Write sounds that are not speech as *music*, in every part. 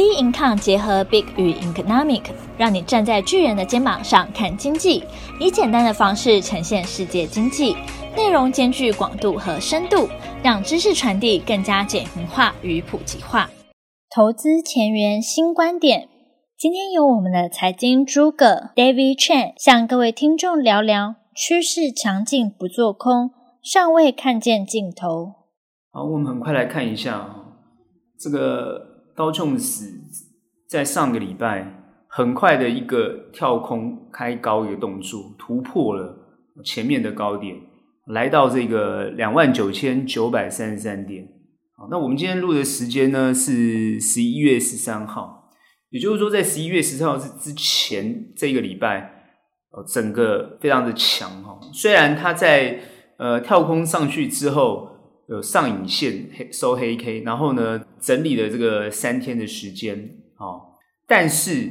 B Income 结合 Big 与 Economic，让你站在巨人的肩膀上看经济，以简单的方式呈现世界经济，内容兼具广度和深度，让知识传递更加简明化与普及化。投资前沿新观点，今天由我们的财经诸葛 David Chen 向各位听众聊聊趋势强劲不做空，尚未看见尽头。好，我们很快来看一下，这个。高琼斯在上个礼拜很快的一个跳空开高一个动作，突破了前面的高点，来到这个两万九千九百三十三点。好，那我们今天录的时间呢是十一月十三号，也就是说在十一月十三号之之前这个礼拜，整个非常的强哈。虽然它在呃跳空上去之后。有上影线黑收黑 K，然后呢整理了这个三天的时间，哦，但是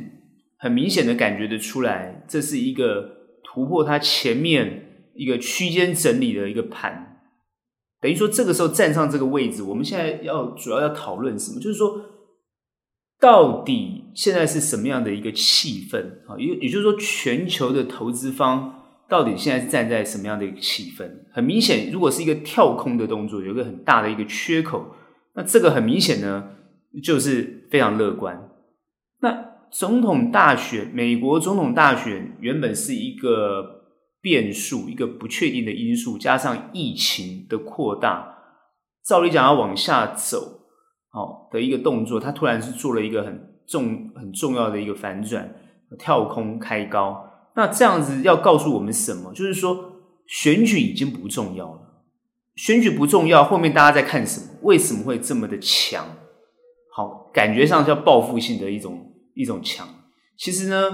很明显的感觉得出来，这是一个突破它前面一个区间整理的一个盘，等于说这个时候站上这个位置，我们现在要主要要讨论什么？就是说，到底现在是什么样的一个气氛啊？也也就是说，全球的投资方。到底现在是站在什么样的一个气氛？很明显，如果是一个跳空的动作，有一个很大的一个缺口，那这个很明显呢，就是非常乐观。那总统大选，美国总统大选原本是一个变数，一个不确定的因素，加上疫情的扩大，照理讲要往下走，好的一个动作，它突然是做了一个很重、很重要的一个反转，跳空开高。那这样子要告诉我们什么？就是说，选举已经不重要了。选举不重要，后面大家在看什么？为什么会这么的强？好，感觉上叫报复性的一种一种强。其实呢，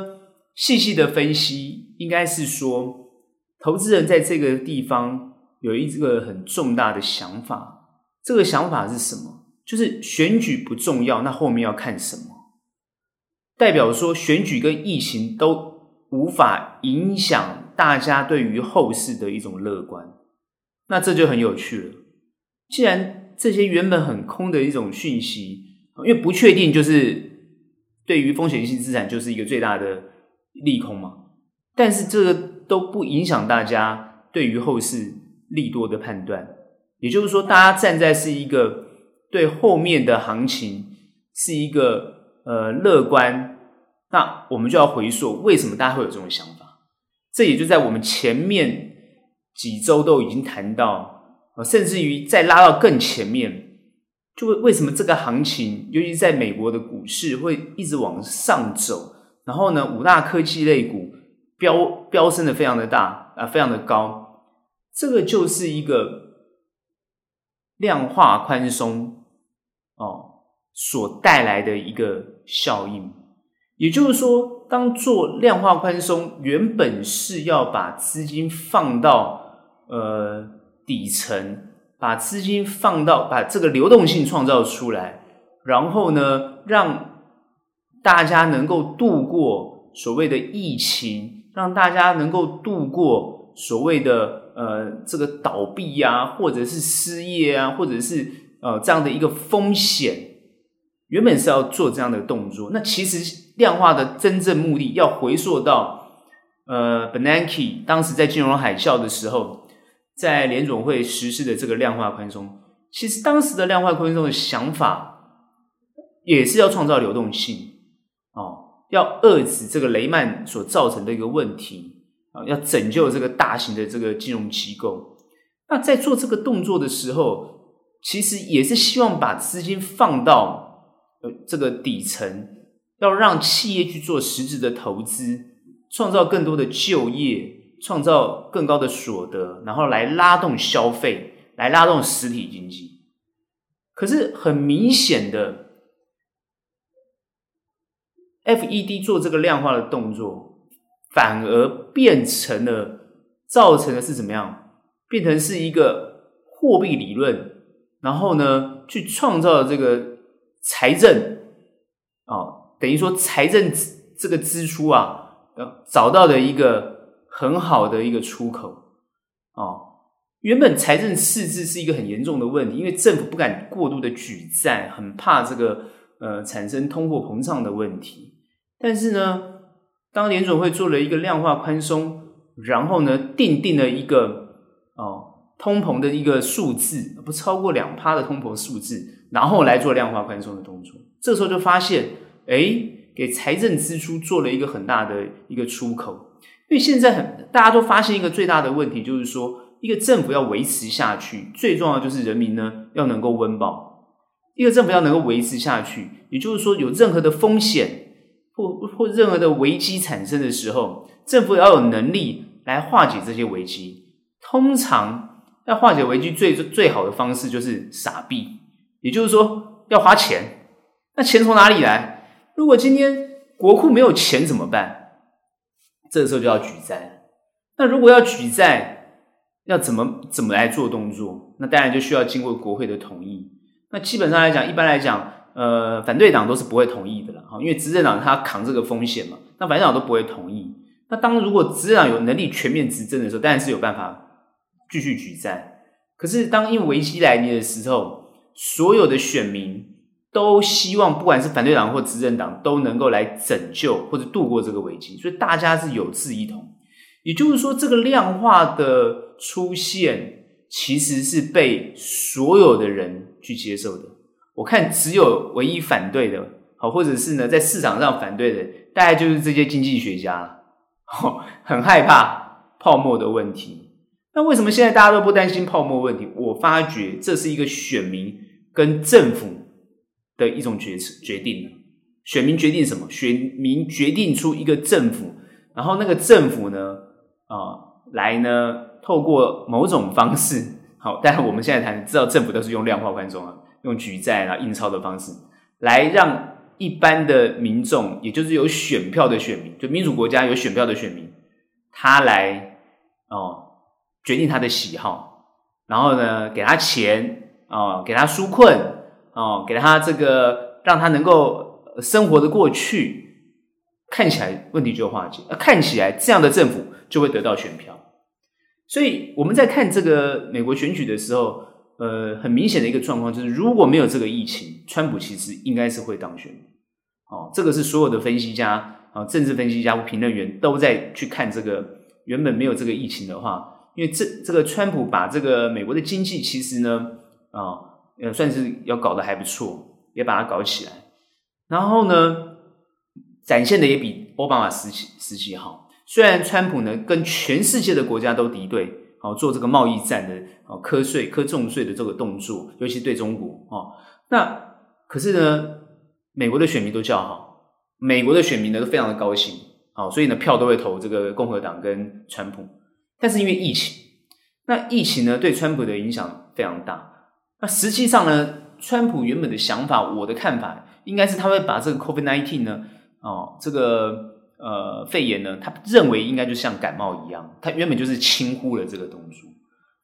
细细的分析，应该是说，投资人在这个地方有一个很重大的想法。这个想法是什么？就是选举不重要，那后面要看什么？代表说，选举跟疫情都。无法影响大家对于后市的一种乐观，那这就很有趣了。既然这些原本很空的一种讯息，因为不确定，就是对于风险性资产就是一个最大的利空嘛。但是这个都不影响大家对于后市利多的判断。也就是说，大家站在是一个对后面的行情是一个呃乐观。那我们就要回溯，为什么大家会有这种想法？这也就在我们前面几周都已经谈到，甚至于再拉到更前面，就为什么这个行情，尤其在美国的股市会一直往上走，然后呢，五大科技类股飙飙升的非常的大啊，非常的高，这个就是一个量化宽松哦所带来的一个效应。也就是说，当做量化宽松，原本是要把资金放到呃底层，把资金放到把这个流动性创造出来，然后呢，让大家能够度过所谓的疫情，让大家能够度过所谓的呃这个倒闭呀，或者是失业啊，或者是呃这样的一个风险。原本是要做这样的动作，那其实量化的真正目的要回溯到，呃，Benanke 当时在金融海啸的时候，在联总会实施的这个量化宽松，其实当时的量化宽松的想法也是要创造流动性，哦，要遏制这个雷曼所造成的一个问题，啊，要拯救这个大型的这个金融机构。那在做这个动作的时候，其实也是希望把资金放到呃。这个底层要让企业去做实质的投资，创造更多的就业，创造更高的所得，然后来拉动消费，来拉动实体经济。可是很明显的，FED 做这个量化的动作，反而变成了造成的是怎么样？变成是一个货币理论，然后呢，去创造这个。财政啊，等于说财政这个支出啊，找到的一个很好的一个出口啊。原本财政赤字是一个很严重的问题，因为政府不敢过度的举债，很怕这个呃产生通货膨胀的问题。但是呢，当联准会做了一个量化宽松，然后呢，定定了一个哦通膨的一个数字，不超过两趴的通膨数字，然后来做量化宽松的动作。这时候就发现，哎，给财政支出做了一个很大的一个出口。因为现在很大家都发现一个最大的问题，就是说一个政府要维持下去，最重要就是人民呢要能够温饱。一个政府要能够维持下去，也就是说有任何的风险或或任何的危机产生的时候，政府要有能力来化解这些危机。通常要化解危机最最好的方式就是撒币，也就是说要花钱。那钱从哪里来？如果今天国库没有钱怎么办？这个时候就要举债。那如果要举债，要怎么怎么来做动作？那当然就需要经过国会的同意。那基本上来讲，一般来讲，呃，反对党都是不会同意的了，哈，因为执政党他扛这个风险嘛，那反对党都不会同意。那当如果执政党有能力全面执政的时候，当然是有办法继续举债。可是当因为危机来临的时候，所有的选民都希望，不管是反对党或执政党，都能够来拯救或者度过这个危机，所以大家是有志一同。也就是说，这个量化的出现，其实是被所有的人去接受的。我看只有唯一反对的，好，或者是呢，在市场上反对的，大概就是这些经济学家，*laughs* 很害怕泡沫的问题。那为什么现在大家都不担心泡沫问题？我发觉这是一个选民跟政府的一种决策决定。选民决定什么？选民决定出一个政府，然后那个政府呢，啊，来呢？透过某种方式，好，但是我们现在谈，知道政府都是用量化宽松啊，用举债啊、印钞的方式，来让一般的民众，也就是有选票的选民，就民主国家有选票的选民，他来哦决定他的喜好，然后呢给他钱哦，给他纾困哦，给他这个让他能够生活的过去，看起来问题就化解，看起来这样的政府就会得到选票。所以我们在看这个美国选举的时候，呃，很明显的一个状况就是，如果没有这个疫情，川普其实应该是会当选。哦，这个是所有的分析家啊，政治分析家或评论员都在去看这个。原本没有这个疫情的话，因为这这个川普把这个美国的经济其实呢，啊，呃，算是要搞得还不错，也把它搞起来。然后呢，展现的也比奥巴马时期时期好。虽然川普呢跟全世界的国家都敌对，好做这个贸易战的，哦，课税、课重税的这个动作，尤其对中国，哦，那可是呢，美国的选民都叫好，美国的选民呢都非常的高兴，好，所以呢票都会投这个共和党跟川普。但是因为疫情，那疫情呢对川普的影响非常大。那实际上呢，川普原本的想法，我的看法应该是他会把这个 COVID-19 呢，哦，这个。呃，肺炎呢，他认为应该就像感冒一样，他原本就是轻忽了这个动作。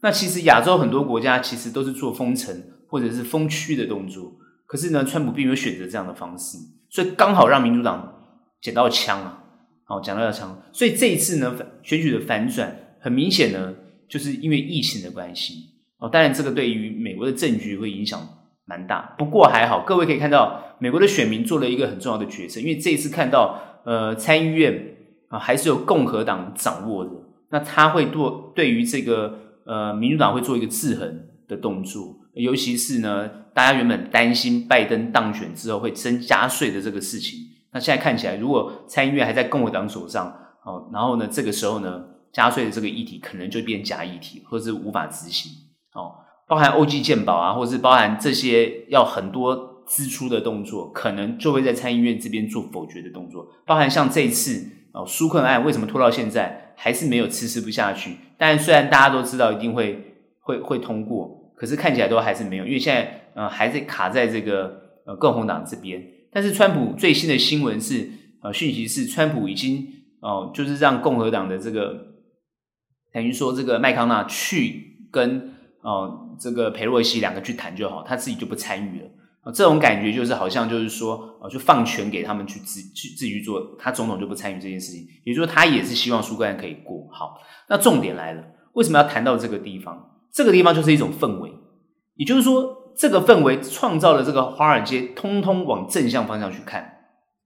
那其实亚洲很多国家其实都是做封城或者是封区的动作，可是呢，川普并没有选择这样的方式，所以刚好让民主党捡到枪啊，哦，捡到枪。所以这一次呢，选举的反转很明显呢，就是因为疫情的关系哦。当然，这个对于美国的政局会影响蛮大，不过还好，各位可以看到，美国的选民做了一个很重要的决策，因为这一次看到。呃，参议院啊，还是由共和党掌握的。那他会做对于这个呃，民主党会做一个制衡的动作，尤其是呢，大家原本担心拜登当选之后会增加税的这个事情。那现在看起来，如果参议院还在共和党手上，哦，然后呢，这个时候呢，加税的这个议题可能就变假议题，或者是无法执行。哦，包含欧记鉴宝啊，或者是包含这些要很多。支出的动作可能就会在参议院这边做否决的动作，包含像这一次哦，纾困案为什么拖到现在还是没有迟迟不下去？但虽然大家都知道一定会会会通过，可是看起来都还是没有，因为现在呃还在卡在这个呃共和党这边。但是川普最新的新闻是呃讯息是川普已经哦、就是让共和党的这个等于说这个麦康纳去跟哦、这个裴洛西两个去谈就好，他自己就不参与了。啊，这种感觉就是好像就是说，啊，就放权给他们去自去自己去做，他总统就不参与这件事情。也就是说，他也是希望苏格兰可以过。好，那重点来了，为什么要谈到这个地方？这个地方就是一种氛围，也就是说，这个氛围创造了这个华尔街通通往正向方向去看，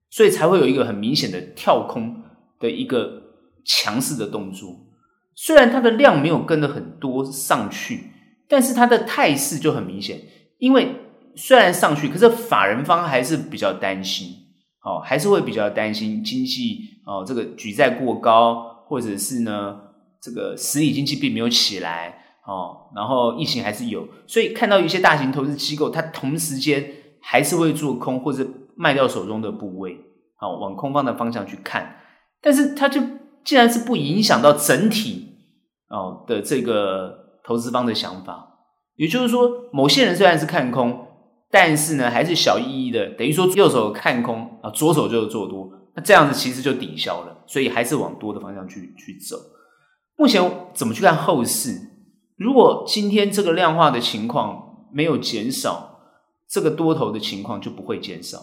所以才会有一个很明显的跳空的一个强势的动作。虽然它的量没有跟的很多上去，但是它的态势就很明显。因为虽然上去，可是法人方还是比较担心，哦，还是会比较担心经济哦，这个举债过高，或者是呢，这个实体经济并没有起来。哦，然后疫情还是有，所以看到一些大型投资机构，它同时间还是会做空或者卖掉手中的部位，好，往空方的方向去看，但是它就既然是不影响到整体哦的这个投资方的想法，也就是说，某些人虽然是看空，但是呢还是小意义的，等于说右手看空啊，左手就是做多，那这样子其实就抵消了，所以还是往多的方向去去走。目前怎么去看后市？如果今天这个量化的情况没有减少，这个多头的情况就不会减少，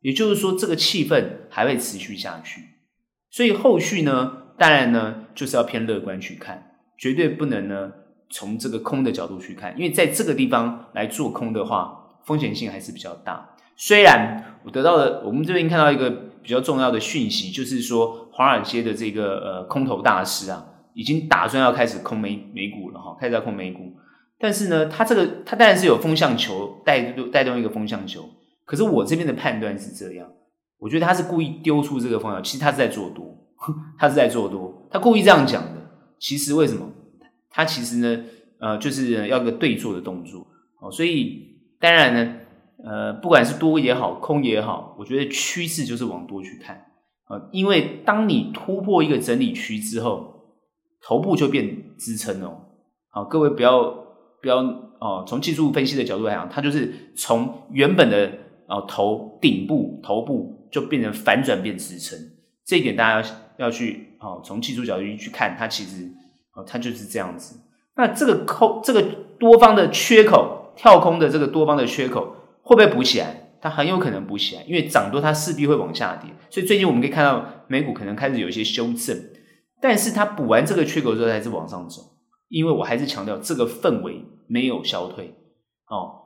也就是说，这个气氛还会持续下去。所以后续呢，当然呢，就是要偏乐观去看，绝对不能呢从这个空的角度去看，因为在这个地方来做空的话，风险性还是比较大。虽然我得到的，我们这边看到一个比较重要的讯息，就是说华尔街的这个呃空头大师啊。已经打算要开始空美美股了哈，开始要空美股，但是呢，他这个他当然是有风向球带动带动一个风向球，可是我这边的判断是这样，我觉得他是故意丢出这个风向，其实他是在做多，*laughs* 他是在做多，他故意这样讲的。其实为什么？它其实呢，呃，就是要个对做的动作。哦，所以当然呢，呃，不管是多也好，空也好，我觉得趋势就是往多去看。啊，因为当你突破一个整理区之后。头部就变支撑哦，好，各位不要不要哦，从技术分析的角度来讲，它就是从原本的哦头顶部头部就变成反转变支撑，这一点大家要要去哦，从技术角度去看，它其实哦它就是这样子。那这个空这个多方的缺口跳空的这个多方的缺口会不会补起来？它很有可能补起来，因为涨多它势必会往下跌，所以最近我们可以看到美股可能开始有一些修正。但是它补完这个缺口之后还是往上走，因为我还是强调这个氛围没有消退哦。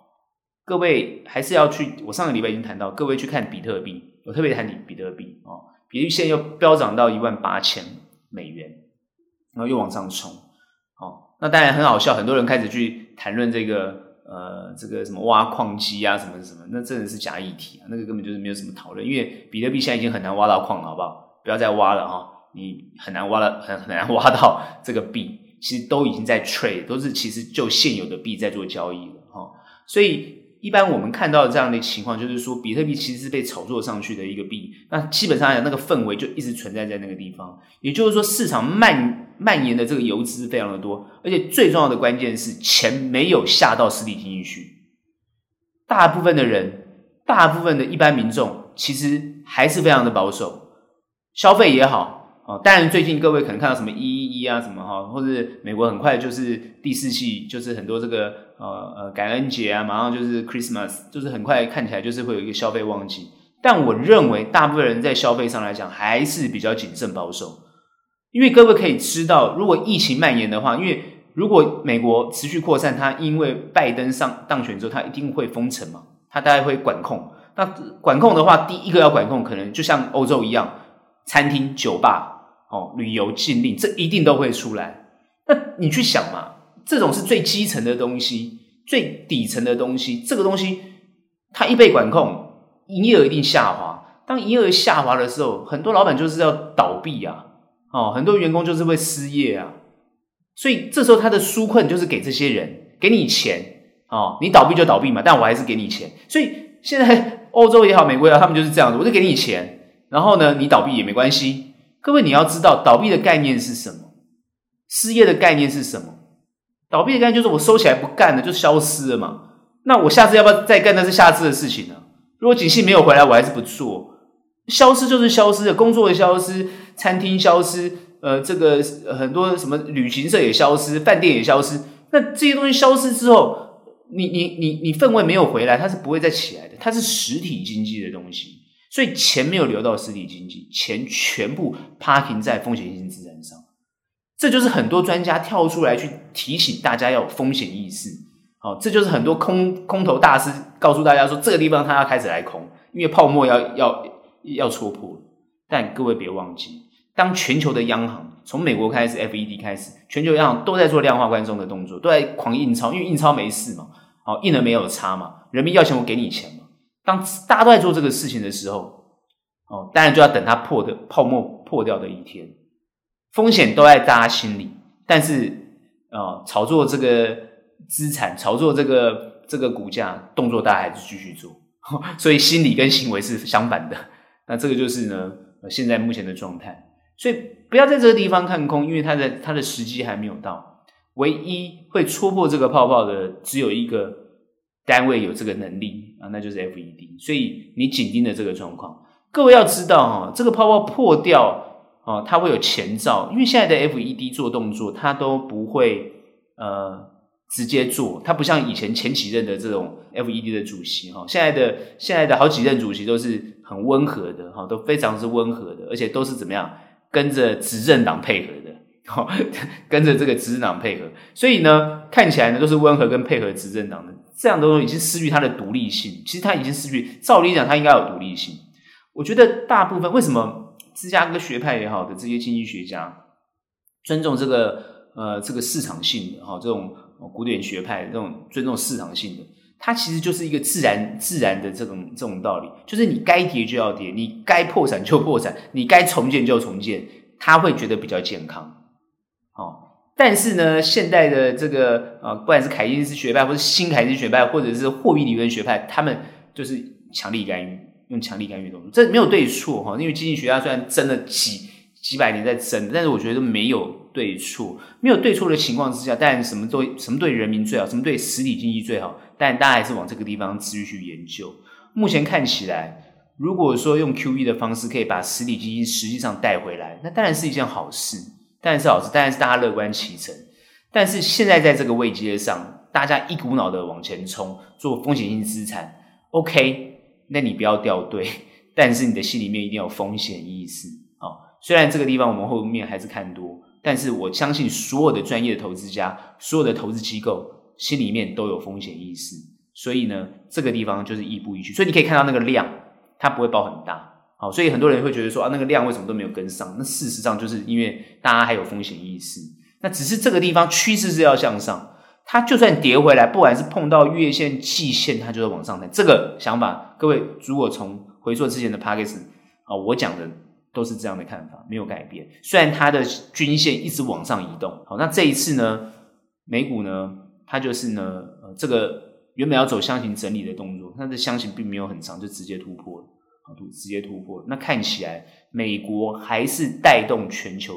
各位还是要去，我上个礼拜已经谈到，各位去看比特币，我特别谈你比特币哦，比特币现在又飙涨到一万八千美元，然后又往上冲哦。那当然很好笑，很多人开始去谈论这个呃这个什么挖矿机啊什么什么，那真的是假议题啊，那个根本就是没有什么讨论，因为比特币现在已经很难挖到矿了，好不好？不要再挖了哈。哦你很难挖了，很很难 *laughs* 挖到这个币，其实都已经在 trade，都是其实就现有的币在做交易了哈。所以一般我们看到这样的情况，就是说比特币其实是被炒作上去的一个币，那基本上来讲，那个氛围就一直存在在那个地方。也就是说，市场蔓蔓延的这个游资非常的多，而且最重要的关键是钱没有下到实体经济去，大部分的人，大部分的一般民众其实还是非常的保守，消费也好。哦，当然，最近各位可能看到什么一一一啊，什么哈，或者美国很快就是第四季，就是很多这个呃呃感恩节啊，马上就是 Christmas，就是很快看起来就是会有一个消费旺季。但我认为，大部分人在消费上来讲还是比较谨慎保守，因为各位可以知道，如果疫情蔓延的话，因为如果美国持续扩散，它因为拜登上当选之后，他一定会封城嘛，他大概会管控。那管控的话，第一个要管控，可能就像欧洲一样，餐厅、酒吧。哦，旅游禁令，这一定都会出来。那你去想嘛，这种是最基层的东西，最底层的东西，这个东西它一被管控，营业额一定下滑。当营业额下滑的时候，很多老板就是要倒闭啊，哦，很多员工就是会失业啊。所以这时候他的纾困就是给这些人，给你钱哦，你倒闭就倒闭嘛，但我还是给你钱。所以现在欧洲也好，美国也好，他们就是这样子，我就给你钱，然后呢，你倒闭也没关系。各位，你要知道倒闭的概念是什么？失业的概念是什么？倒闭的概念就是我收起来不干了，就消失了嘛。那我下次要不要再干？那是下次的事情呢。如果景气没有回来，我还是不做。消失就是消失的，工作的消失，餐厅消失，呃，这个很多什么旅行社也消失，饭店也消失。那这些东西消失之后，你你你你氛围没有回来，它是不会再起来的。它是实体经济的东西。所以钱没有流到实体经济，钱全部 parking 在风险性资产上，这就是很多专家跳出来去提醒大家要有风险意识。好，这就是很多空空头大师告诉大家说，这个地方他要开始来空，因为泡沫要要要戳破了。但各位别忘记，当全球的央行从美国开始，FED 开始，全球央行都在做量化宽松的动作，都在狂印钞，因为印钞没事嘛，好，印了没有差嘛，人民要钱我给你钱嘛。当大家都在做这个事情的时候，哦，当然就要等它破的泡沫破掉的一天，风险都在大家心里，但是啊、炒作这个。资产炒作这个这个股价动作，大家还是继续做，*laughs* 所以心理跟行为是相反的。那这个就是呢，现在目前的状态。所以不要在这个地方看空，因为它的它的时机还没有到。唯一会戳破这个泡泡的，只有一个单位有这个能力啊，那就是 FED。所以你紧盯着这个状况。各位要知道哈，这个泡泡破掉啊，它会有前兆，因为现在的 FED 做动作，它都不会呃。直接做，他不像以前前几任的这种 FED 的主席哈，现在的现在的好几任主席都是很温和的哈，都非常之温和的，而且都是怎么样跟着执政党配合的，哈，*laughs* 跟着这个执政党配合，所以呢，看起来呢都是温和跟配合执政党的，这样都已经失去它的独立性。其实它已经失去，照理讲它应该有独立性。我觉得大部分为什么芝加哥学派也好的这些经济学家尊重这个呃这个市场性的哈这种。古典学派这种尊重市场性的，它其实就是一个自然自然的这种这种道理，就是你该跌就要跌，你该破产就破产，你该重建就重建，他会觉得比较健康。哦，但是呢，现代的这个呃，不管是凯因斯学派，或是新凯因斯学派，或者是货币理论学派，他们就是强力干预，用强力干预的，这没有对错哈，因为经济学家虽然争了几几百年在争，但是我觉得没有。对错没有对错的情况之下，但什么对什么对人民最好，什么对实体经济最好，但大家还是往这个地方持续去研究。目前看起来，如果说用 QE 的方式可以把实体经济实际上带回来，那当然是一件好事，当然是好事，当然是大家乐观其成。但是现在在这个位阶上，大家一股脑的往前冲，做风险性资产，OK，那你不要掉队，*laughs* 但是你的心里面一定有风险意识啊。虽然这个地方我们后面还是看多。但是我相信所有的专业的投资家，所有的投资机构心里面都有风险意识，所以呢，这个地方就是亦步亦趋。所以你可以看到那个量，它不会爆很大，好，所以很多人会觉得说啊，那个量为什么都没有跟上？那事实上就是因为大家还有风险意识，那只是这个地方趋势是要向上，它就算跌回来，不管是碰到月线、季线，它就会往上弹。这个想法，各位如果从回溯之前的 Podcast 啊，我讲的。都是这样的看法，没有改变。虽然它的均线一直往上移动，好，那这一次呢，美股呢，它就是呢，呃，这个原本要走箱型整理的动作，它的箱型并没有很长，就直接突破了，好，直接突破。那看起来美国还是带动全球，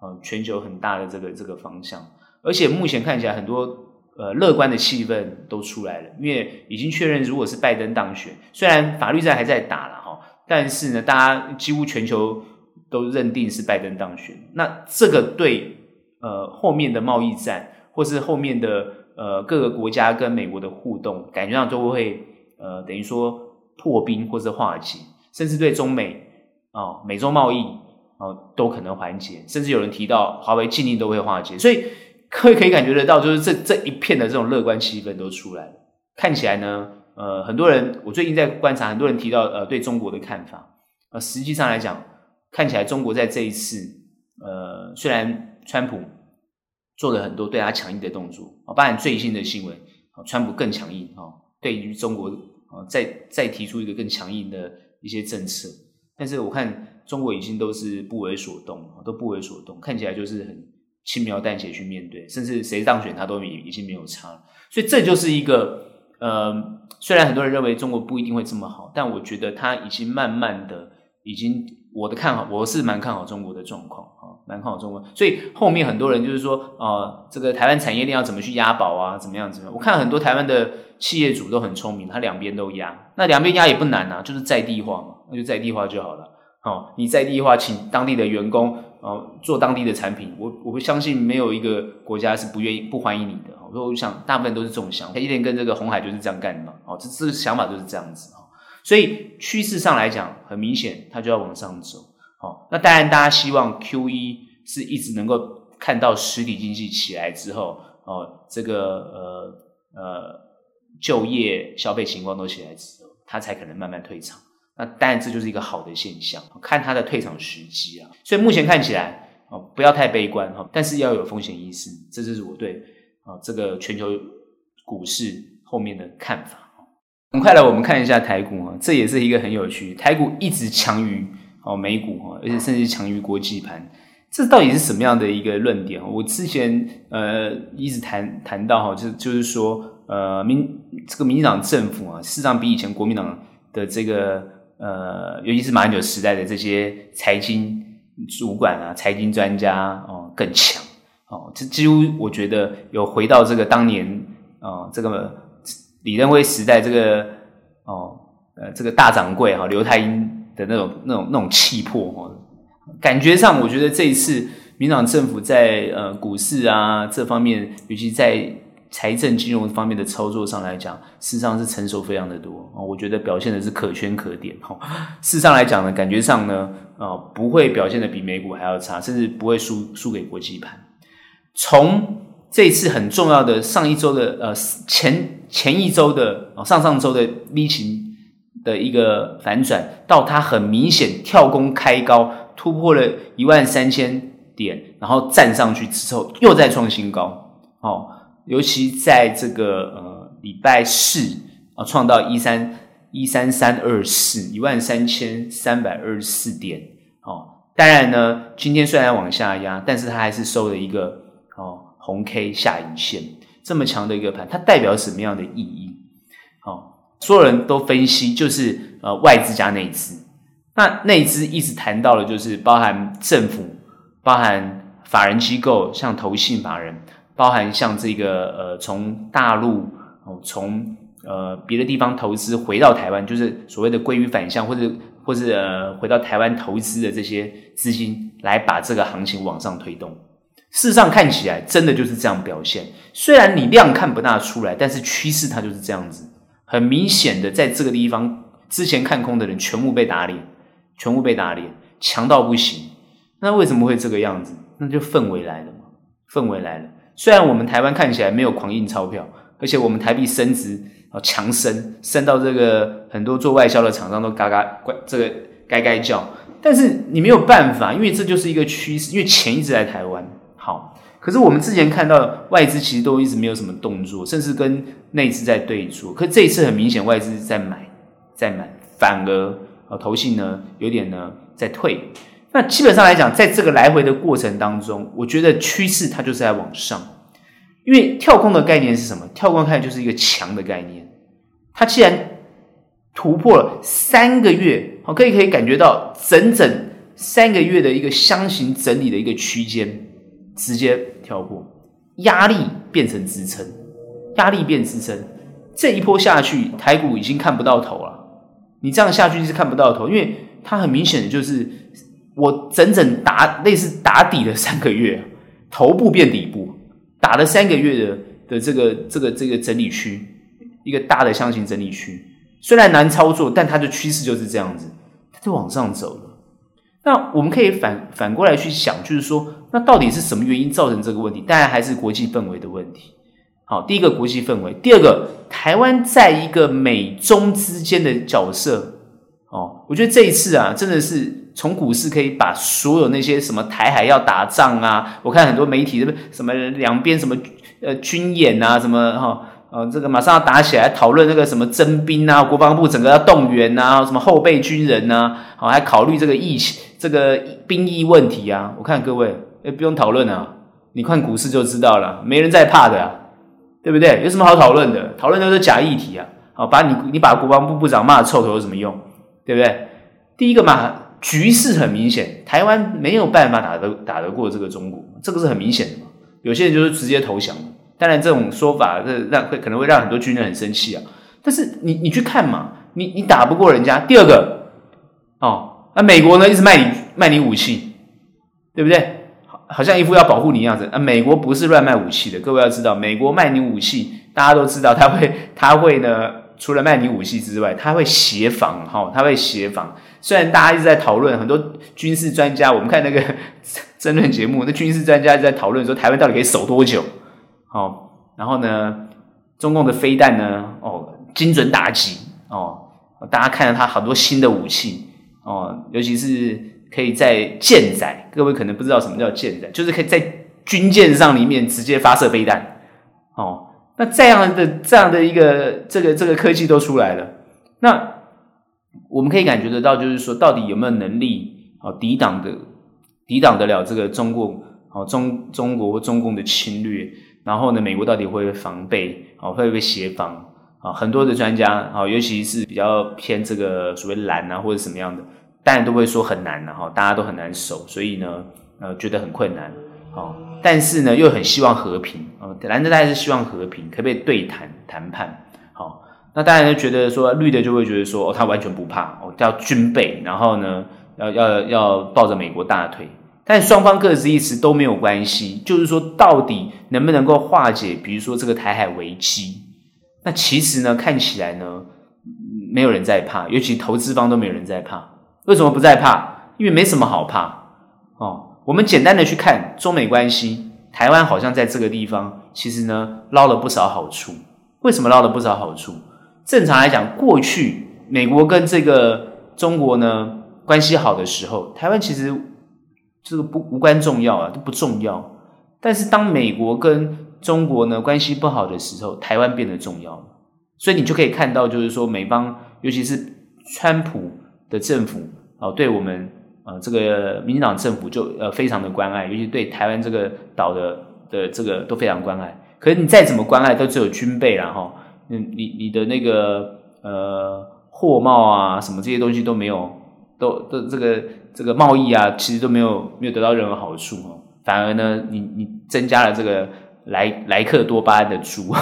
呃，全球很大的这个这个方向，而且目前看起来很多呃乐观的气氛都出来了，因为已经确认，如果是拜登当选，虽然法律战还在打了哈。但是呢，大家几乎全球都认定是拜登当选。那这个对呃后面的贸易战，或是后面的呃各个国家跟美国的互动，感觉上都会呃等于说破冰或是化解，甚至对中美啊、美洲贸易啊、都可能缓解，甚至有人提到华为禁令都会化解。所以各位可以感觉得到，就是这这一片的这种乐观气氛都出来了，看起来呢。呃，很多人，我最近在观察，很多人提到呃对中国的看法。呃，实际上来讲，看起来中国在这一次，呃，虽然川普做了很多对他强硬的动作，啊，当然最新的新闻，啊，川普更强硬啊，对于中国啊，再再提出一个更强硬的一些政策。但是我看中国已经都是不为所动，都不为所动，看起来就是很轻描淡写去面对，甚至谁当选他都已已经没有差了。所以这就是一个。呃，虽然很多人认为中国不一定会这么好，但我觉得他已经慢慢的，已经我的看好，我是蛮看好中国的状况啊，蛮看好中国。所以后面很多人就是说，啊、呃，这个台湾产业链要怎么去押宝啊，怎么样怎么样？我看很多台湾的企业主都很聪明，他两边都押，那两边押也不难啊，就是在地化嘛，那就在地化就好了。好，你在地化，请当地的员工，呃，做当地的产品，我我会相信没有一个国家是不愿意、不欢迎你的。所以我想，大部分都是这种想法。一点跟这个红海就是这样干的嘛。哦，这这想法就是这样子。所以趋势上来讲，很明显它就要往上走。好，那当然大家希望 Q 一是一直能够看到实体经济起来之后，哦，这个呃呃就业、消费情况都起来之后，它才可能慢慢退场。那当然这就是一个好的现象，看他的退场时机啊。所以目前看起来啊，不要太悲观哈，但是要有风险意识，这就是我对啊这个全球股市后面的看法。很快来，我们看一下台股啊，这也是一个很有趣，台股一直强于哦美股哈，而且甚至强于国际盘。这到底是什么样的一个论点？我之前呃一直谈谈到哈，就就是说呃民这个民进党政府啊，事实上比以前国民党的这个呃，尤其是马英九时代的这些财经主管啊、财经专家哦更强哦，这几乎我觉得有回到这个当年啊这个李登辉时代这个哦呃这个大掌柜哈刘太英的那种那种那种气魄哦。感觉上，我觉得这一次民党政府在呃股市啊这方面，尤其在财政金融方面的操作上来讲，事实上是成熟非常的多啊。我觉得表现的是可圈可点哈。事实上来讲呢，感觉上呢，啊不会表现的比美股还要差，甚至不会输输给国际盘。从这次很重要的上一周的呃前前一周的啊上上周的 V 型的一个反转，到它很明显跳空开高。突破了一万三千点，然后站上去之后又再创新高，哦，尤其在这个呃礼拜四啊，创到一三一三三二四一万三千三百二十四点，哦，当然呢，今天虽然往下压，但是它还是收了一个哦红 K 下影线，这么强的一个盘，它代表什么样的意义？哦，所有人都分析就是呃外资加内资。那内资一直谈到的，就是包含政府、包含法人机构，像投信法人，包含像这个呃，从大陆哦，从呃别的地方投资回到台湾，就是所谓的归于返乡，或者或者呃回到台湾投资的这些资金，来把这个行情往上推动。事实上看起来真的就是这样表现，虽然你量看不大出来，但是趋势它就是这样子，很明显的在这个地方之前看空的人全部被打脸。全部被打脸，强到不行。那为什么会这个样子？那就氛围来了嘛，氛围来了。虽然我们台湾看起来没有狂印钞票，而且我们台币升值啊强升，升到这个很多做外销的厂商都嘎嘎怪这个该该叫。但是你没有办法，因为这就是一个趋势，因为钱一直在台湾。好，可是我们之前看到外资其实都一直没有什么动作，甚至跟内资在对坐。可这一次很明显，外资在买，在买，反而。啊，投信呢有点呢在退，那基本上来讲，在这个来回的过程当中，我觉得趋势它就是在往上，因为跳空的概念是什么？跳空看就是一个强的概念，它既然突破了三个月，好，可以可以感觉到整整三个月的一个箱型整理的一个区间，直接跳过，压力变成支撑，压力变支撑，这一波下去，台股已经看不到头了。你这样下去是看不到头，因为它很明显的就是我整整打类似打底了三个月，*laughs* 头部变底部，打了三个月的的这个这个这个整理区，一个大的箱型整理区，虽然难操作，但它的趋势就是这样子，它就往上走了。那我们可以反反过来去想，就是说，那到底是什么原因造成这个问题？当然还是国际氛围的问题。好，第一个国际氛围，第二个台湾在一个美中之间的角色，哦，我觉得这一次啊，真的是从股市可以把所有那些什么台海要打仗啊，我看很多媒体什么什么两边什么呃军演啊，什么哈呃这个马上要打起来，讨论那个什么征兵啊，国防部整个要动员啊，什么后备军人啊，好还考虑这个疫情这个兵役问题啊，我看各位诶不用讨论啊，你看股市就知道了，没人在怕的啊。对不对？有什么好讨论的？讨论都是假议题啊！好，把你你把国防部部长骂得臭头有什么用？对不对？第一个嘛，局势很明显，台湾没有办法打得打得过这个中国，这个是很明显的嘛。有些人就是直接投降，当然这种说法这让会可能会让很多军人很生气啊。但是你你去看嘛，你你打不过人家。第二个哦，那美国呢一直卖你卖你武器，对不对？好像一副要保护你样子啊！美国不是乱卖武器的，各位要知道，美国卖你武器，大家都知道，他会他会呢，除了卖你武器之外，他会协防，哈，他会协防。虽然大家一直在讨论，很多军事专家，我们看那个 *laughs* 争论节目，那军事专家一直在讨论说，台湾到底可以守多久？好，然后呢，中共的飞弹呢，哦，精准打击哦，大家看到它很多新的武器哦，尤其是可以在舰载，各位可能不知道什么叫舰载，就是可以在军舰上里面直接发射飞弹哦。那这样的这样的一个这个这个科技都出来了，那我们可以感觉得到，就是说到底有没有能力哦抵挡的抵挡得了这个中共哦中中国或中共的侵略？然后呢，美国到底会不会防备？哦，会不会协防？啊，很多的专家啊，尤其是比较偏这个所谓蓝啊或者什么样的，当然都会说很难的哈，大家都很难守，所以呢，呃，觉得很困难。好，但是呢，又很希望和平。哦，蓝的大家是希望和平，可不可以对谈谈判？好，那当然就觉得说绿的就会觉得说，哦，他完全不怕，哦，叫军备，然后呢，要要要抱着美国大腿。但双方各执一词都没有关系，就是说，到底能不能够化解？比如说这个台海危机，那其实呢，看起来呢，没有人在怕，尤其投资方都没有人在怕。为什么不在怕？因为没什么好怕哦。我们简单的去看中美关系，台湾好像在这个地方，其实呢，捞了不少好处。为什么捞了不少好处？正常来讲，过去美国跟这个中国呢关系好的时候，台湾其实。这个不无关重要啊，都不重要。但是当美国跟中国呢关系不好的时候，台湾变得重要了。所以你就可以看到，就是说美方，尤其是川普的政府啊，对我们啊这个民进党政府就呃非常的关爱，尤其对台湾这个岛的的这个都非常关爱。可是你再怎么关爱，都只有军备然后，嗯，你你的那个呃货贸啊什么这些东西都没有，都都这个。这个贸易啊，其实都没有没有得到任何好处哦，反而呢，你你增加了这个莱莱克多巴胺的猪，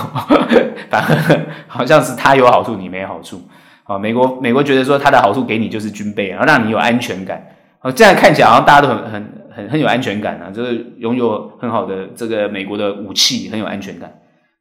*laughs* 反而好像是他有好处，你没好处。啊，美国美国觉得说他的好处给你就是军备，然后让你有安全感。啊，这样看起来好像大家都很很很很有安全感啊，就是拥有很好的这个美国的武器，很有安全感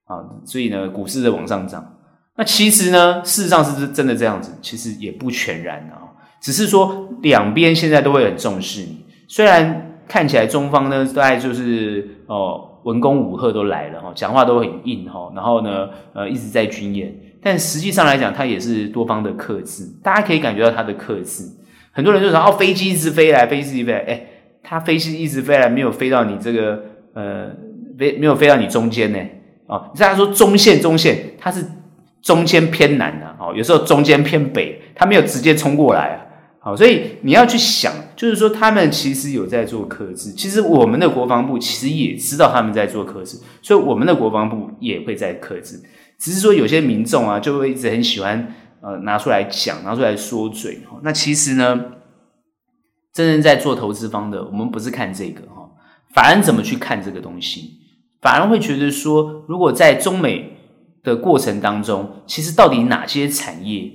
啊，所以呢，股市在往上涨。那其实呢，事实上是是真的这样子，其实也不全然啊。只是说两边现在都会很重视你，虽然看起来中方呢，大概就是哦文攻武吓都来了哈，讲话都很硬哈，然后呢呃一直在军演，但实际上来讲，它也是多方的克制，大家可以感觉到它的克制。很多人就说哦，飞机一直飞来，飞机一直飞来，哎，它飞机一直飞来，没有飞到你这个呃飞没有飞到你中间呢哦，大家说中线中线，它是中间偏南的哦，有时候中间偏北，它没有直接冲过来啊。好，所以你要去想，就是说他们其实有在做克制。其实我们的国防部其实也知道他们在做克制，所以我们的国防部也会在克制。只是说有些民众啊，就会一直很喜欢呃拿出来讲，拿出来说嘴。那其实呢，真正在做投资方的，我们不是看这个哈，反而怎么去看这个东西，反而会觉得说，如果在中美的过程当中，其实到底哪些产业，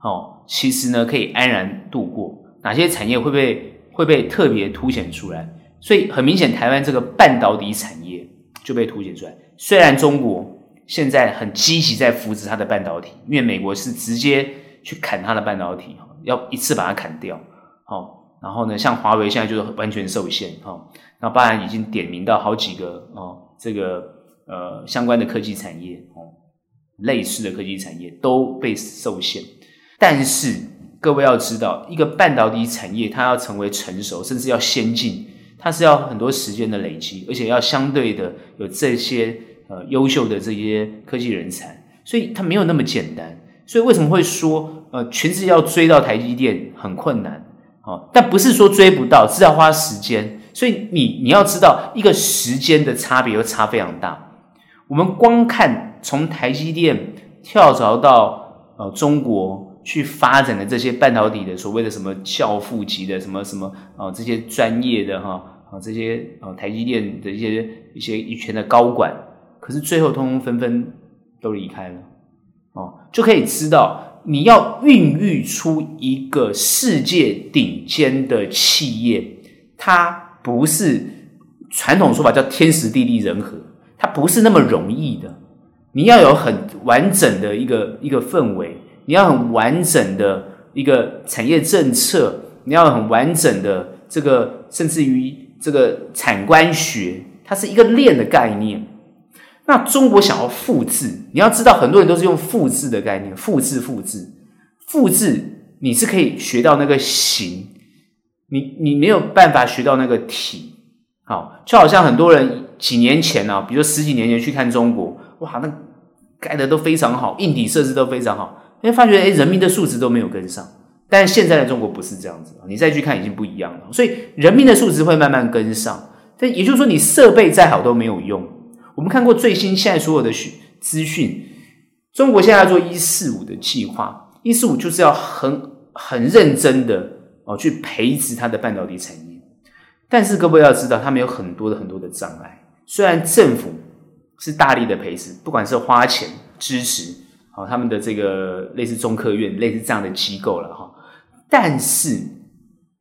哦。其实呢，可以安然度过。哪些产业会被会被特别凸显出来？所以很明显，台湾这个半导体产业就被凸显出来。虽然中国现在很积极在扶持它的半导体，因为美国是直接去砍它的半导体，要一次把它砍掉。好，然后呢，像华为现在就是完全受限。哈，那当然已经点名到好几个哦，这个呃相关的科技产业哦，类似的科技产业都被受限。但是各位要知道，一个半导体产业它要成为成熟，甚至要先进，它是要很多时间的累积，而且要相对的有这些呃优秀的这些科技人才，所以它没有那么简单。所以为什么会说呃全世界要追到台积电很困难？哦，但不是说追不到，是要花时间。所以你你要知道，一个时间的差别会差非常大。我们光看从台积电跳槽到呃中国。去发展的这些半导体的所谓的什么教父级的什么什么啊、这些专业的哈啊、这些啊、台积电的一些一些一群的高管，可是最后通通纷纷都离开了哦，就可以知道你要孕育出一个世界顶尖的企业，它不是传统说法叫天时地利人和，它不是那么容易的，你要有很完整的一个一个氛围。你要很完整的一个产业政策，你要很完整的这个，甚至于这个产官学，它是一个链的概念。那中国想要复制，你要知道，很多人都是用复制的概念，复制、复制、复制，你是可以学到那个形，你你没有办法学到那个体。好，就好像很多人几年前呢、啊，比如说十几年前去看中国，哇，那盖的都非常好，硬体设施都非常好，因为发觉诶人民的素质都没有跟上。但现在的中国不是这样子，你再去看已经不一样了。所以人民的素质会慢慢跟上，但也就是说，你设备再好都没有用。我们看过最新现在所有的讯资讯，中国现在要做“一四五”的计划，“一四五”就是要很很认真的哦去培植它的半导体产业。但是各位要知道，他们有很多的很多的障碍。虽然政府是大力的培植，不管是花钱支持，好他们的这个类似中科院类似这样的机构了哈，但是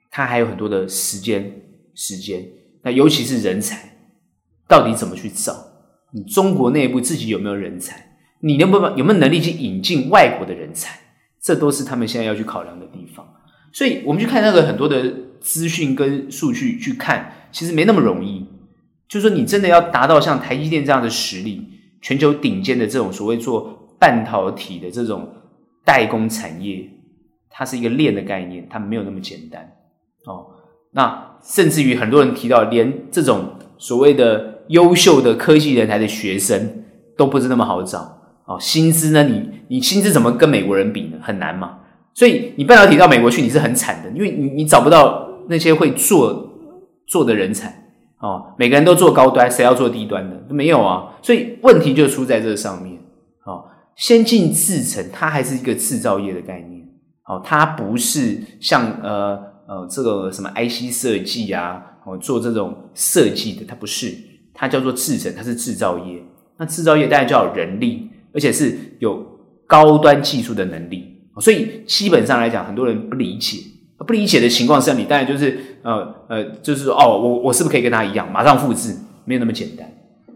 它还有很多的时间时间，那尤其是人才，到底怎么去找？你中国内部自己有没有人才？你能不能有没有能力去引进外国的人才？这都是他们现在要去考量的地方。所以，我们去看那个很多的。资讯跟数据去看，其实没那么容易。就是说，你真的要达到像台积电这样的实力，全球顶尖的这种所谓做半导体的这种代工产业，它是一个链的概念，它没有那么简单哦。那甚至于很多人提到，连这种所谓的优秀的科技人才的学生都不是那么好找哦。薪资呢，你你薪资怎么跟美国人比呢？很难嘛。所以你半导体到美国去，你是很惨的，因为你你找不到。那些会做做的人才哦，每个人都做高端，谁要做低端的？没有啊，所以问题就出在这上面哦。先进制程它还是一个制造业的概念哦，它不是像呃呃这个什么 IC 设计啊，哦做这种设计的，它不是，它叫做制程，它是制造业。那制造业当然叫人力，而且是有高端技术的能力，所以基本上来讲，很多人不理解。不理解的情况下，你当然就是呃呃，就是说哦，我我是不是可以跟他一样，马上复制？没有那么简单。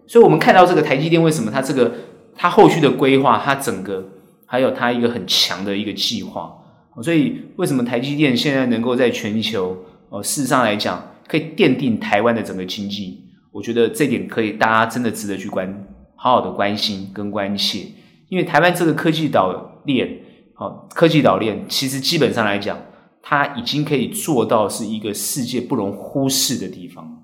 所以，我们看到这个台积电为什么它这个它后续的规划，它整个还有它一个很强的一个计划。所以，为什么台积电现在能够在全球哦，事实上来讲，可以奠定台湾的整个经济？我觉得这点可以，大家真的值得去关好好的关心跟关切，因为台湾这个科技岛链，好，科技岛链其实基本上来讲。它已经可以做到是一个世界不容忽视的地方。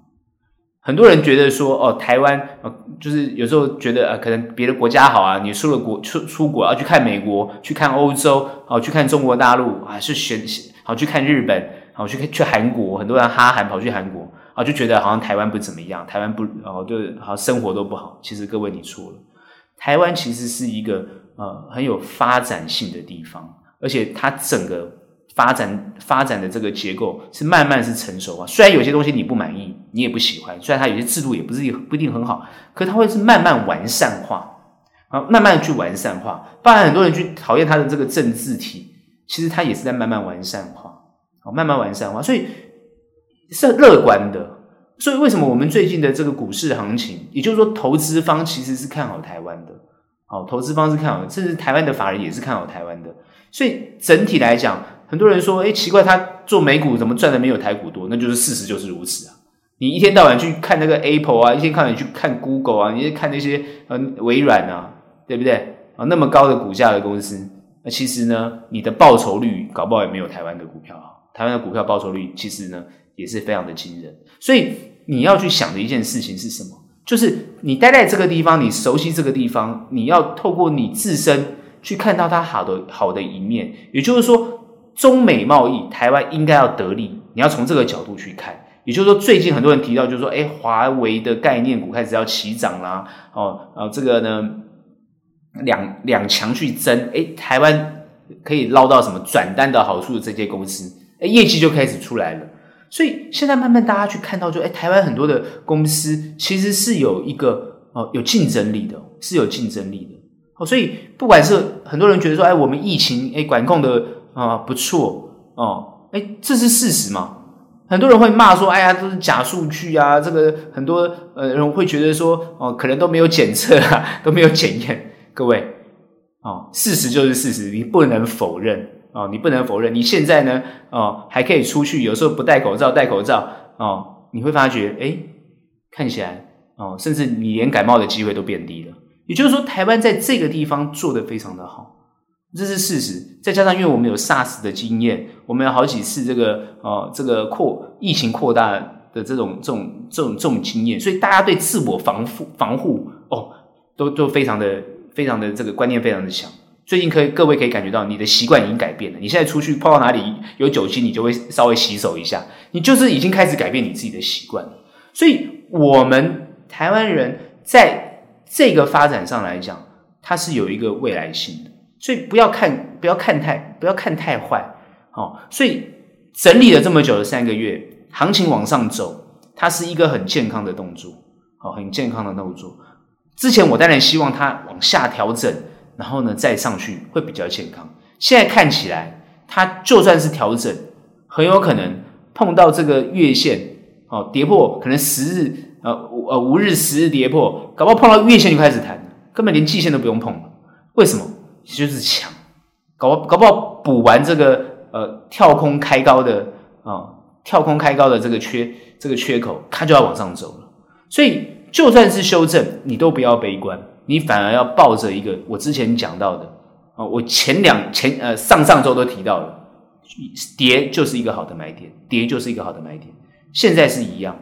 很多人觉得说，哦，台湾，呃，就是有时候觉得，呃，可能别的国家好啊，你出了国出出国要去看美国，去看欧洲，好去看中国大陆啊，是选好去看日本，好去去韩国，很多人哈韩跑去韩国，啊，就觉得好像台湾不怎么样，台湾不，哦，对好像生活都不好。其实各位你错了，台湾其实是一个呃很有发展性的地方，而且它整个。发展发展的这个结构是慢慢是成熟啊，虽然有些东西你不满意，你也不喜欢，虽然它有些制度也不是不一定很好，可它会是慢慢完善化啊，慢慢去完善化。当然很多人去讨厌它的这个政治体，其实它也是在慢慢完善化，好，慢慢完善化，所以是乐观的。所以为什么我们最近的这个股市行情，也就是说投资方其实是看好台湾的，好，投资方是看好，甚至台湾的法人也是看好台湾的，所以整体来讲。很多人说：“诶，奇怪，他做美股怎么赚的没有台股多？那就是事实，就是如此啊！你一天到晚去看那个 Apple 啊，一天到晚去看 Google 啊，你去看那些呃微软啊，对不对啊？那么高的股价的公司，那其实呢，你的报酬率搞不好也没有台湾的股票好。台湾的股票报酬率其实呢也是非常的惊人。所以你要去想的一件事情是什么？就是你待在这个地方，你熟悉这个地方，你要透过你自身去看到它好的好的一面，也就是说。”中美贸易，台湾应该要得利。你要从这个角度去看，也就是说，最近很多人提到，就是说，诶，华为的概念股开始要起涨啦，哦，然后这个呢，两两强去争，诶，台湾可以捞到什么转单的好处的这些公司，诶，业绩就开始出来了。所以现在慢慢大家去看到就，就诶，台湾很多的公司其实是有一个哦有竞争力的，是有竞争力的。哦，所以不管是很多人觉得说，诶，我们疫情诶管控的。啊，不错哦，哎，这是事实嘛？很多人会骂说：“哎呀，都是假数据啊！”这个很多呃人会觉得说：“哦，可能都没有检测啊，*laughs* 都没有检验。”各位，哦，事实就是事实，你不能否认哦，你不能否认。你现在呢，哦，还可以出去，有时候不戴口罩，戴口罩哦，你会发觉，哎，看起来哦，甚至你连感冒的机会都变低了。也就是说，台湾在这个地方做得非常的好，这是事实。再加上因为我们有 SARS 的经验，我们有好几次这个呃这个扩疫情扩大的这种这种这种这种经验，所以大家对自我防护防护哦都都非常的非常的这个观念非常的强。最近可以各位可以感觉到你的习惯已经改变了。你现在出去碰到哪里有酒精，你就会稍微洗手一下，你就是已经开始改变你自己的习惯。所以，我们台湾人在这个发展上来讲，它是有一个未来性的。所以，不要看不要看太不要看太坏。哦，所以整理了这么久的三个月，行情往上走，它是一个很健康的动作。好，很健康的动作。之前我当然希望它往下调整。然后呢，再上去会比较健康。现在看起来，它就算是调整，很有可能碰到这个月线哦，跌破，可能十日呃呃五日十日跌破，搞不好碰到月线就开始弹，根本连季线都不用碰了。为什么？就是强，搞搞不好补完这个呃跳空开高的啊、跳空开高的这个缺这个缺口，它就要往上走了。所以就算是修正，你都不要悲观。你反而要抱着一个我之前讲到的啊，我前两前呃上上周都提到了，跌就是一个好的买点，跌就是一个好的买点，现在是一样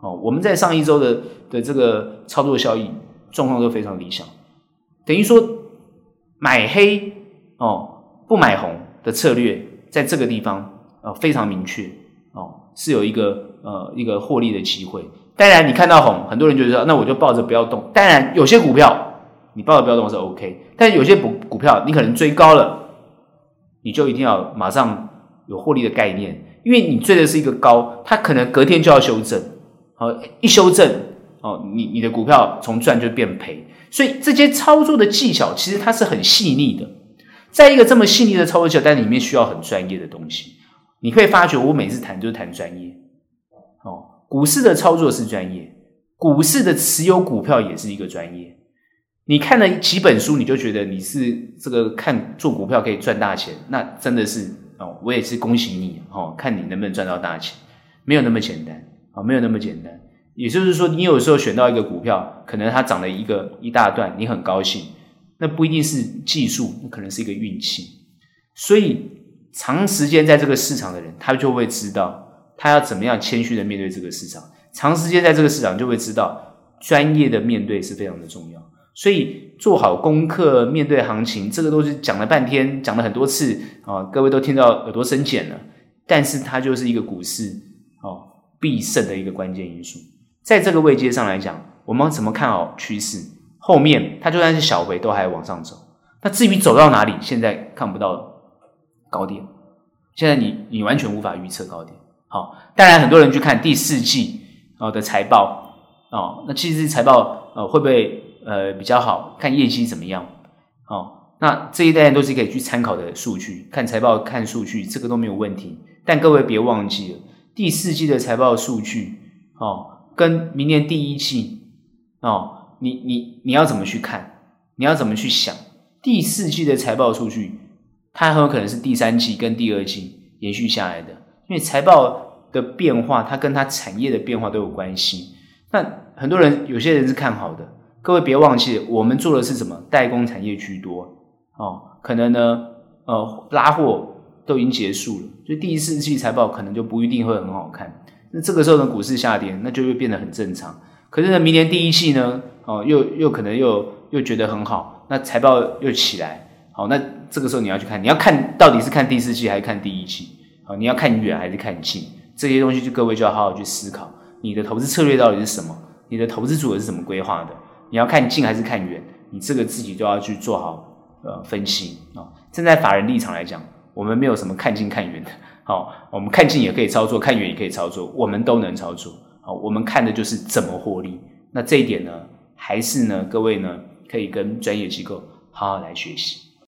哦。我们在上一周的的这个操作效益状况都非常理想，等于说买黑哦不买红的策略，在这个地方呃非常明确哦，是有一个呃一个获利的机会。当然，你看到红，很多人就说，那我就抱着不要动。当然，有些股票。你报的不要动是 OK，但有些股股票你可能追高了，你就一定要马上有获利的概念，因为你追的是一个高，它可能隔天就要修正，好，一修正哦，你你的股票从赚就变赔，所以这些操作的技巧其实它是很细腻的，在一个这么细腻的操作技巧，但里面需要很专业的东西。你会发觉我每次谈就是谈专业，哦，股市的操作是专业，股市的持有股票也是一个专业。你看了几本书，你就觉得你是这个看做股票可以赚大钱，那真的是哦，我也是恭喜你哦，看你能不能赚到大钱，没有那么简单啊，没有那么简单。也就是说，你有时候选到一个股票，可能它涨了一个一大段，你很高兴，那不一定是技术，那可能是一个运气。所以，长时间在这个市场的人，他就会知道他要怎么样谦虚的面对这个市场。长时间在这个市场，就会知道专业的面对是非常的重要。所以做好功课，面对行情，这个都是讲了半天，讲了很多次啊，各位都听到耳朵生茧了。但是它就是一个股市哦必胜的一个关键因素。在这个位阶上来讲，我们怎么看好趋势？后面它就算是小回都还往上走。那至于走到哪里，现在看不到高点。现在你你完全无法预测高点。好，当然很多人去看第四季哦的财报哦，那其实财报呃会不会？呃，比较好看业绩怎么样？哦，那这一代都是可以去参考的数据，看财报、看数据，这个都没有问题。但各位别忘记了，第四季的财报数据哦，跟明年第一季哦，你你你要怎么去看？你要怎么去想？第四季的财报数据，它很有可能是第三季跟第二季延续下来的，因为财报的变化，它跟它产业的变化都有关系。那很多人，有些人是看好的。各位别忘记，我们做的是什么？代工产业居多哦，可能呢，呃，拉货都已经结束了，所以第四季财报可能就不一定会很好看。那这个时候呢，股市下跌，那就会变得很正常。可是呢，明年第一季呢，哦，又又可能又又觉得很好，那财报又起来，好，那这个时候你要去看，你要看到底是看第四季还是看第一季？好，你要看远还是看近？这些东西就各位就要好好去思考，你的投资策略到底是什么？你的投资组合是怎么规划的？你要看近还是看远？你这个自己都要去做好呃分析啊、哦。站在法人立场来讲，我们没有什么看近看远的。好、哦，我们看近也可以操作，看远也可以操作，我们都能操作。好、哦，我们看的就是怎么获利。那这一点呢，还是呢，各位呢可以跟专业机构好好来学习。